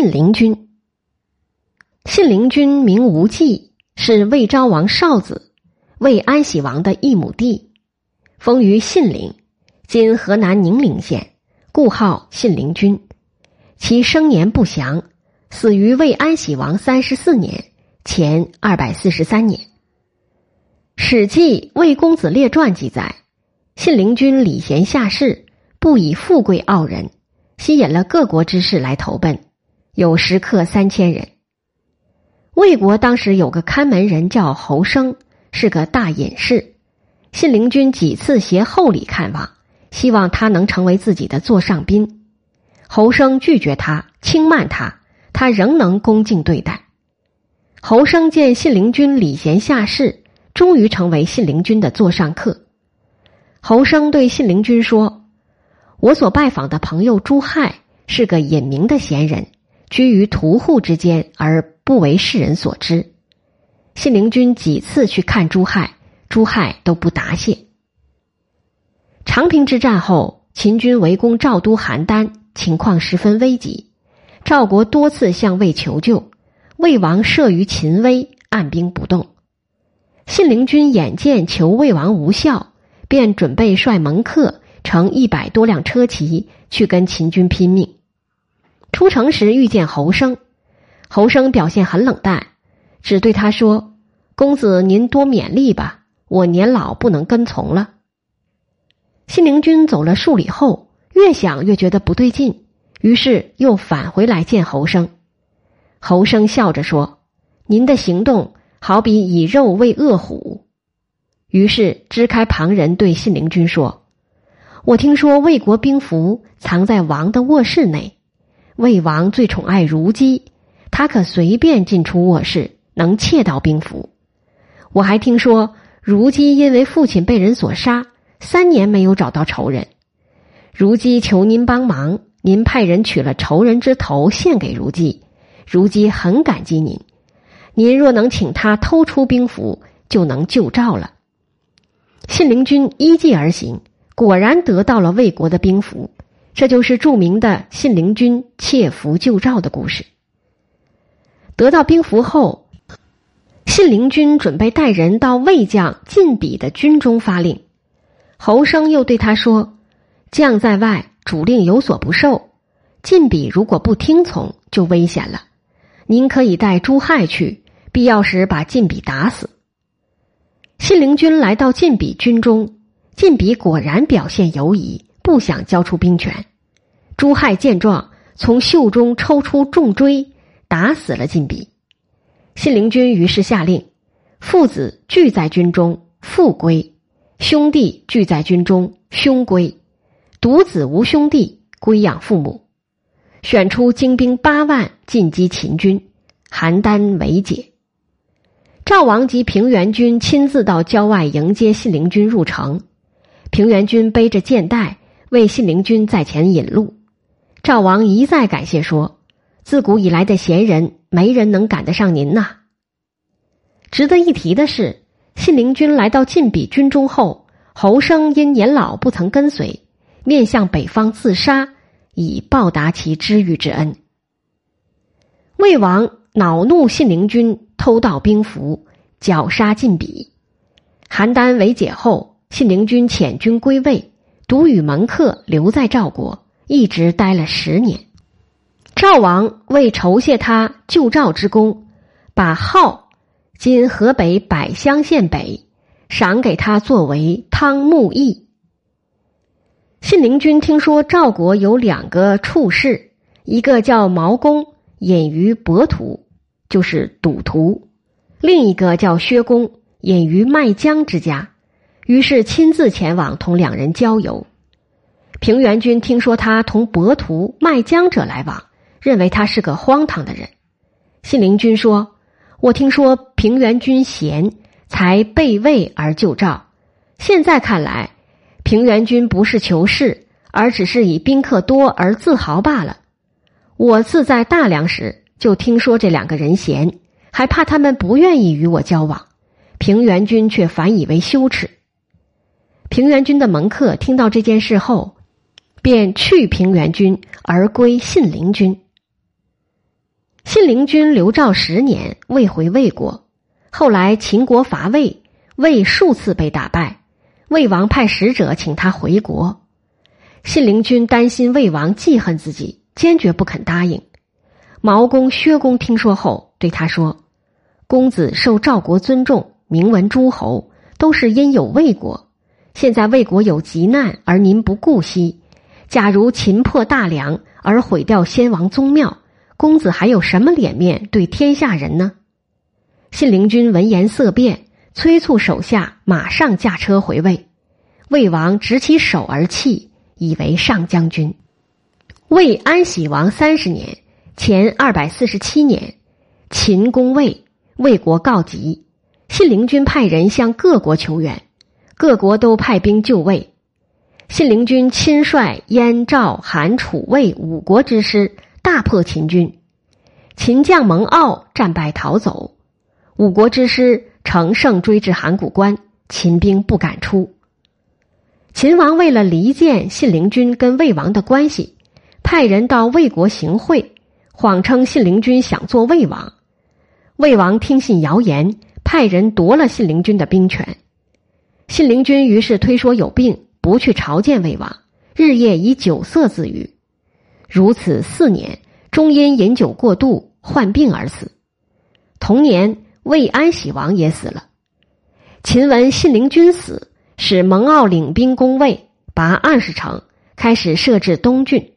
信陵君。信陵君名无忌，是魏昭王少子，魏安喜王的一亩地，封于信陵，今河南宁陵县，故号信陵君。其生年不详，死于魏安喜王三十四年（前二百四十三年）。《史记·魏公子列传》记载，信陵君礼贤下士，不以富贵傲人。吸引了各国之士来投奔，有食客三千人。魏国当时有个看门人叫侯生，是个大隐士。信陵君几次携厚礼看望，希望他能成为自己的座上宾。侯生拒绝他，轻慢他，他仍能恭敬对待。侯生见信陵君礼贤下士，终于成为信陵君的座上客。侯生对信陵君说。我所拜访的朋友朱亥是个隐名的贤人，居于屠户之间而不为世人所知。信陵君几次去看朱亥，朱亥都不答谢。长平之战后，秦军围攻赵都邯郸，情况十分危急。赵国多次向魏求救，魏王慑于秦威，按兵不动。信陵君眼见求魏王无效，便准备率门客。乘一百多辆车骑去跟秦军拼命。出城时遇见侯生，侯生表现很冷淡，只对他说：“公子您多勉励吧，我年老不能跟从了。”信陵君走了数里后，越想越觉得不对劲，于是又返回来见侯生。侯生笑着说：“您的行动好比以肉喂饿虎。”于是支开旁人对信陵君说。我听说魏国兵符藏在王的卧室内，魏王最宠爱如姬，他可随便进出卧室，能窃到兵符。我还听说如姬因为父亲被人所杀，三年没有找到仇人。如姬求您帮忙，您派人取了仇人之头献给如姬，如姬很感激您。您若能请他偷出兵符，就能救赵了。信陵君依计而行。果然得到了魏国的兵符，这就是著名的信陵君窃符救赵的故事。得到兵符后，信陵君准备带人到魏将晋鄙的军中发令。侯生又对他说：“将在外，主令有所不受。晋鄙如果不听从，就危险了。您可以带朱亥去，必要时把晋鄙打死。”信陵君来到晋鄙军中。晋鄙果然表现犹疑，不想交出兵权。朱亥见状，从袖中抽出重锥，打死了晋鄙。信陵君于是下令：父子俱在军中，父归；兄弟俱在军中，兄归；独子无兄弟，归养父母。选出精兵八万进击秦军，邯郸为解。赵王及平原君亲自到郊外迎接信陵君入城。平原君背着箭袋为信陵君在前引路，赵王一再感谢说：“自古以来的贤人，没人能赶得上您呐。”值得一提的是，信陵君来到晋鄙军中后，侯生因年老不曾跟随，面向北方自杀，以报答其知遇之恩。魏王恼怒信陵君偷盗兵符，绞杀晋鄙。邯郸为解后。信陵君遣军归魏，独与门客留在赵国，一直待了十年。赵王为酬谢他救赵之功，把号（今河北百乡县北）赏给他作为汤沐邑。信陵君听说赵国有两个处士，一个叫毛公，隐于博图，就是赌徒；另一个叫薛公，隐于麦江之家。于是亲自前往同两人交游。平原君听说他同博图卖江者来往，认为他是个荒唐的人。信陵君说：“我听说平原君贤，才背魏而救赵。现在看来，平原君不是求事，而只是以宾客多而自豪罢了。我自在大梁时就听说这两个人贤，还怕他们不愿意与我交往。平原君却反以为羞耻。”平原君的门客听到这件事后，便去平原君而归信陵君。信陵君刘肇十年未回魏国，后来秦国伐魏，魏数次被打败，魏王派使者请他回国。信陵君担心魏王记恨自己，坚决不肯答应。毛公、薛公听说后，对他说：“公子受赵国尊重，名闻诸侯，都是因有魏国。现在魏国有急难，而您不顾惜。假如秦破大梁而毁掉先王宗庙，公子还有什么脸面对天下人呢？”信陵君闻言色变，催促手下马上驾车回魏。魏王执起手而泣，以为上将军。魏安喜王三十年。前二百四十七年，秦攻魏，魏国告急，信陵君派人向各国求援，各国都派兵就位。信陵君亲率燕、赵、韩、楚、魏五国之师，大破秦军。秦将蒙骜战败逃走，五国之师乘胜追至函谷关，秦兵不敢出。秦王为了离间信陵君跟魏王的关系，派人到魏国行贿。谎称信陵君想做魏王，魏王听信谣言，派人夺了信陵君的兵权。信陵君于是推说有病，不去朝见魏王，日夜以酒色自娱。如此四年，终因饮酒过度患病而死。同年，魏安喜王也死了。秦闻信陵君死，使蒙骜领兵攻魏，拔二十城，开始设置东郡。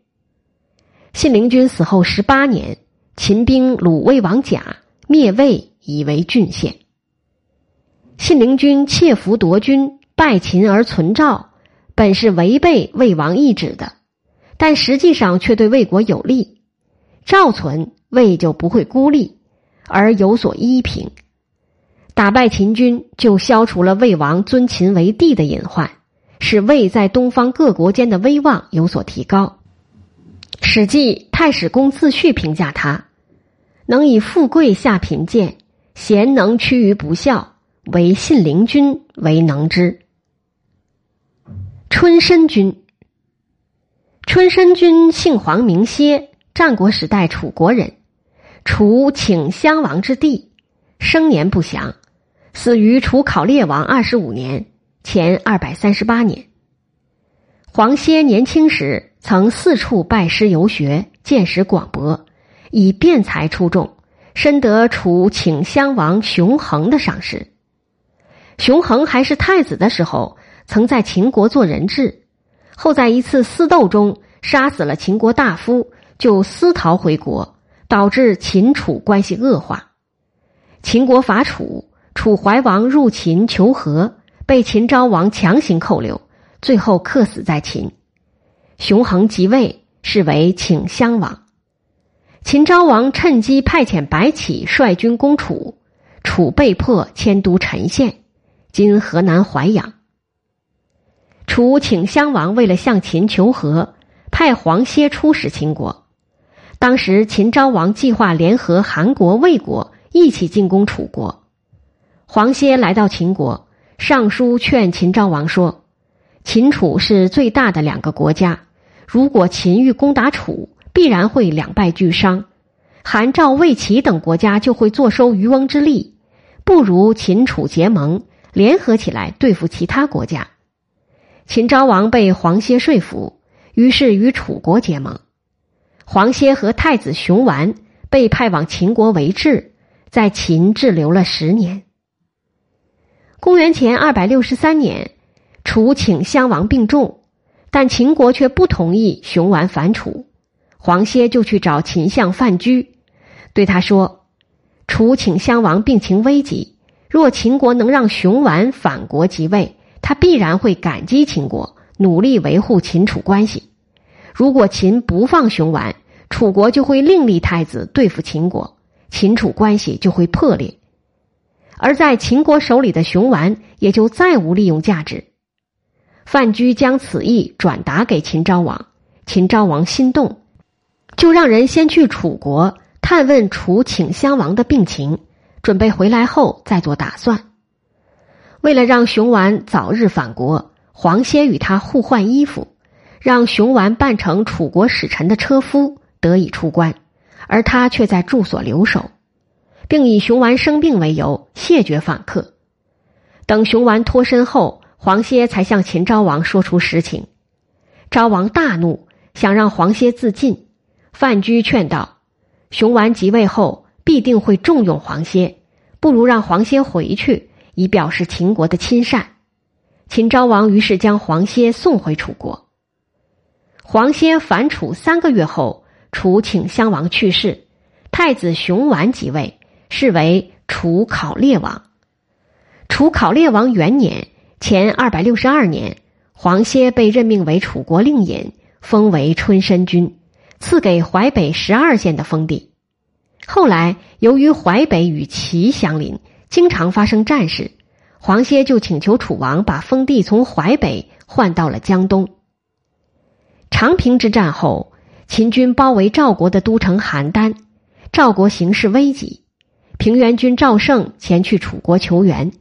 信陵君死后十八年，秦兵虏魏王甲，灭魏，以为郡县。信陵君窃符夺君，败秦而存赵，本是违背魏王意志的，但实际上却对魏国有利。赵存，魏就不会孤立，而有所依凭。打败秦军，就消除了魏王尊秦为帝的隐患，使魏在东方各国间的威望有所提高。《史记·太史公自序》评价他：能以富贵下贫贱，贤能屈于不孝，为信陵君为能之。春申君，春申君姓黄名歇，战国时代楚国人，楚顷襄王之弟，生年不详，死于楚考烈王二十五年（前二百三十八年）。黄歇年轻时。曾四处拜师游学，见识广博，以辩才出众，深得楚顷襄王熊衡的赏识。熊衡还是太子的时候，曾在秦国做人质，后在一次私斗中杀死了秦国大夫，就私逃回国，导致秦楚关系恶化。秦国伐楚，楚怀王入秦求和，被秦昭王强行扣留，最后客死在秦。熊衡即位，是为顷襄王。秦昭王趁机派遣白起率军攻楚，楚被迫迁都陈县（今河南淮阳）。楚顷襄王为了向秦求和，派黄歇出使秦国。当时秦昭王计划联合韩国、魏国一起进攻楚国。黄歇来到秦国，上书劝秦昭王说：“秦楚是最大的两个国家。”如果秦欲攻打楚，必然会两败俱伤，韩赵魏齐等国家就会坐收渔翁之利。不如秦楚结盟，联合起来对付其他国家。秦昭王被黄歇说服，于是与楚国结盟。黄歇和太子熊完被派往秦国为质，在秦滞留了十年。公元前二百六十三年，楚顷襄王病重。但秦国却不同意熊完反楚，黄歇就去找秦相范雎，对他说：“楚顷襄王病情危急，若秦国能让熊完反国即位，他必然会感激秦国，努力维护秦楚关系；如果秦不放熊完，楚国就会另立太子对付秦国，秦楚关系就会破裂，而在秦国手里的熊完也就再无利用价值。”范雎将此意转达给秦昭王，秦昭王心动，就让人先去楚国探问楚顷襄王的病情，准备回来后再做打算。为了让熊完早日返国，黄歇与他互换衣服，让熊完扮成楚国使臣的车夫得以出关，而他却在住所留守，并以熊完生病为由谢绝访客。等熊完脱身后，黄歇才向秦昭王说出实情。昭王大怒，想让黄歇自尽。范雎劝道：“熊完即位后，必定会重用黄歇，不如让黄歇回去，以表示秦国的亲善。”秦昭王于是将黄歇送回楚国。黄歇反楚三个月后，楚顷襄王去世，太子熊完即位，是为楚考烈王。楚考烈王元年（前二百六十二年），黄歇被任命为楚国令尹，封为春申君，赐给淮北十二县的封地。后来，由于淮北与齐相邻，经常发生战事。黄歇就请求楚王把封地从淮北换到了江东。长平之战后，秦军包围赵国的都城邯郸，赵国形势危急，平原君赵胜前去楚国求援。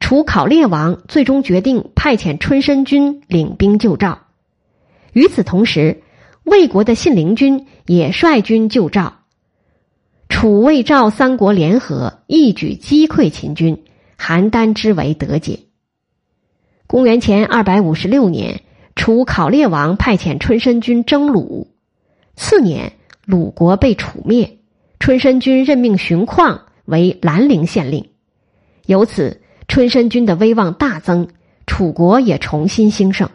楚考烈王最终决定派遣春申君领兵救赵。与此同时，魏国的信陵君也率军救赵。楚、魏、赵三国联合，一举击溃秦军。邯郸之围得解。公元前二百五十六年，楚考烈王派遣春申君征鲁。次年，鲁国被楚灭，春申君任命荀况为兰陵县令。由此，春申君的威望大增，楚国也重新兴盛。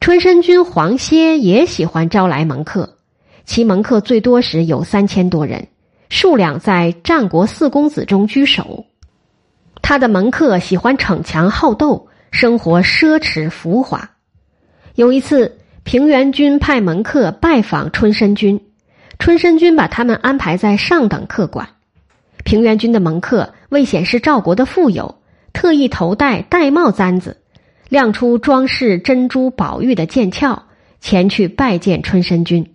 春申君黄歇也喜欢招来门客，其门客最多时有三千多人，数量在战国四公子中居首。他的门客喜欢逞强好斗，生活奢侈浮华。有一次，平原君派门客拜访春申君，春申君把他们安排在上等客馆。平原君的门客为显示赵国的富有，特意头戴玳瑁簪子，亮出装饰珍珠宝玉的剑鞘，前去拜见春申君。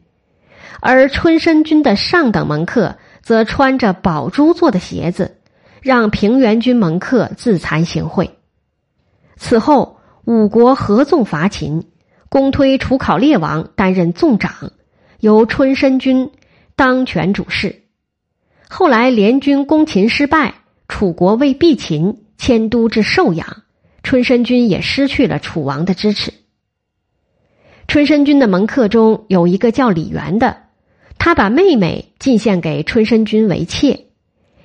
而春申君的上等门客则穿着宝珠做的鞋子。让平原君门客自惭形秽。此后，五国合纵伐秦，公推楚考烈王担任纵长，由春申君当权主事。后来联军攻秦失败，楚国为避秦，迁都至寿阳，春申君也失去了楚王的支持。春申君的门客中有一个叫李元的，他把妹妹进献给春申君为妾。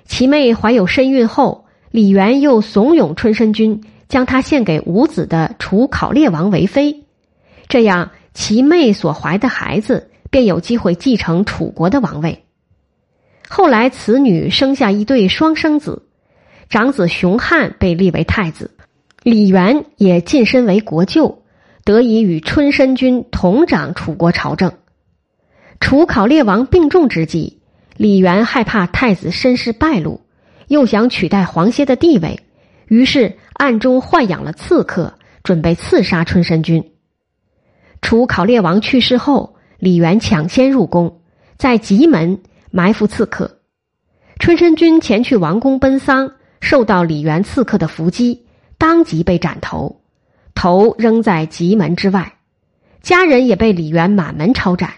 其妹怀有身孕后，李元又怂恿春申君将她献给无子的楚考烈王为妃，这样其妹所怀的孩子便有机会继承楚国的王位。后来，此女生下一对双生子，长子熊汉被立为太子，李元也晋升为国舅，得以与春申君同掌楚国朝政。楚考烈王病重之际。李元害怕太子身世败露，又想取代黄歇的地位，于是暗中豢养了刺客，准备刺杀春申君。楚考烈王去世后，李元抢先入宫，在棘门埋伏刺客。春申君前去王宫奔丧，受到李元刺客的伏击，当即被斩头，头扔在棘门之外，家人也被李元满门抄斩。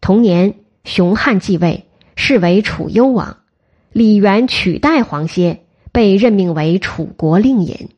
同年，熊汉继位。是为楚幽王，李元取代黄歇，被任命为楚国令尹。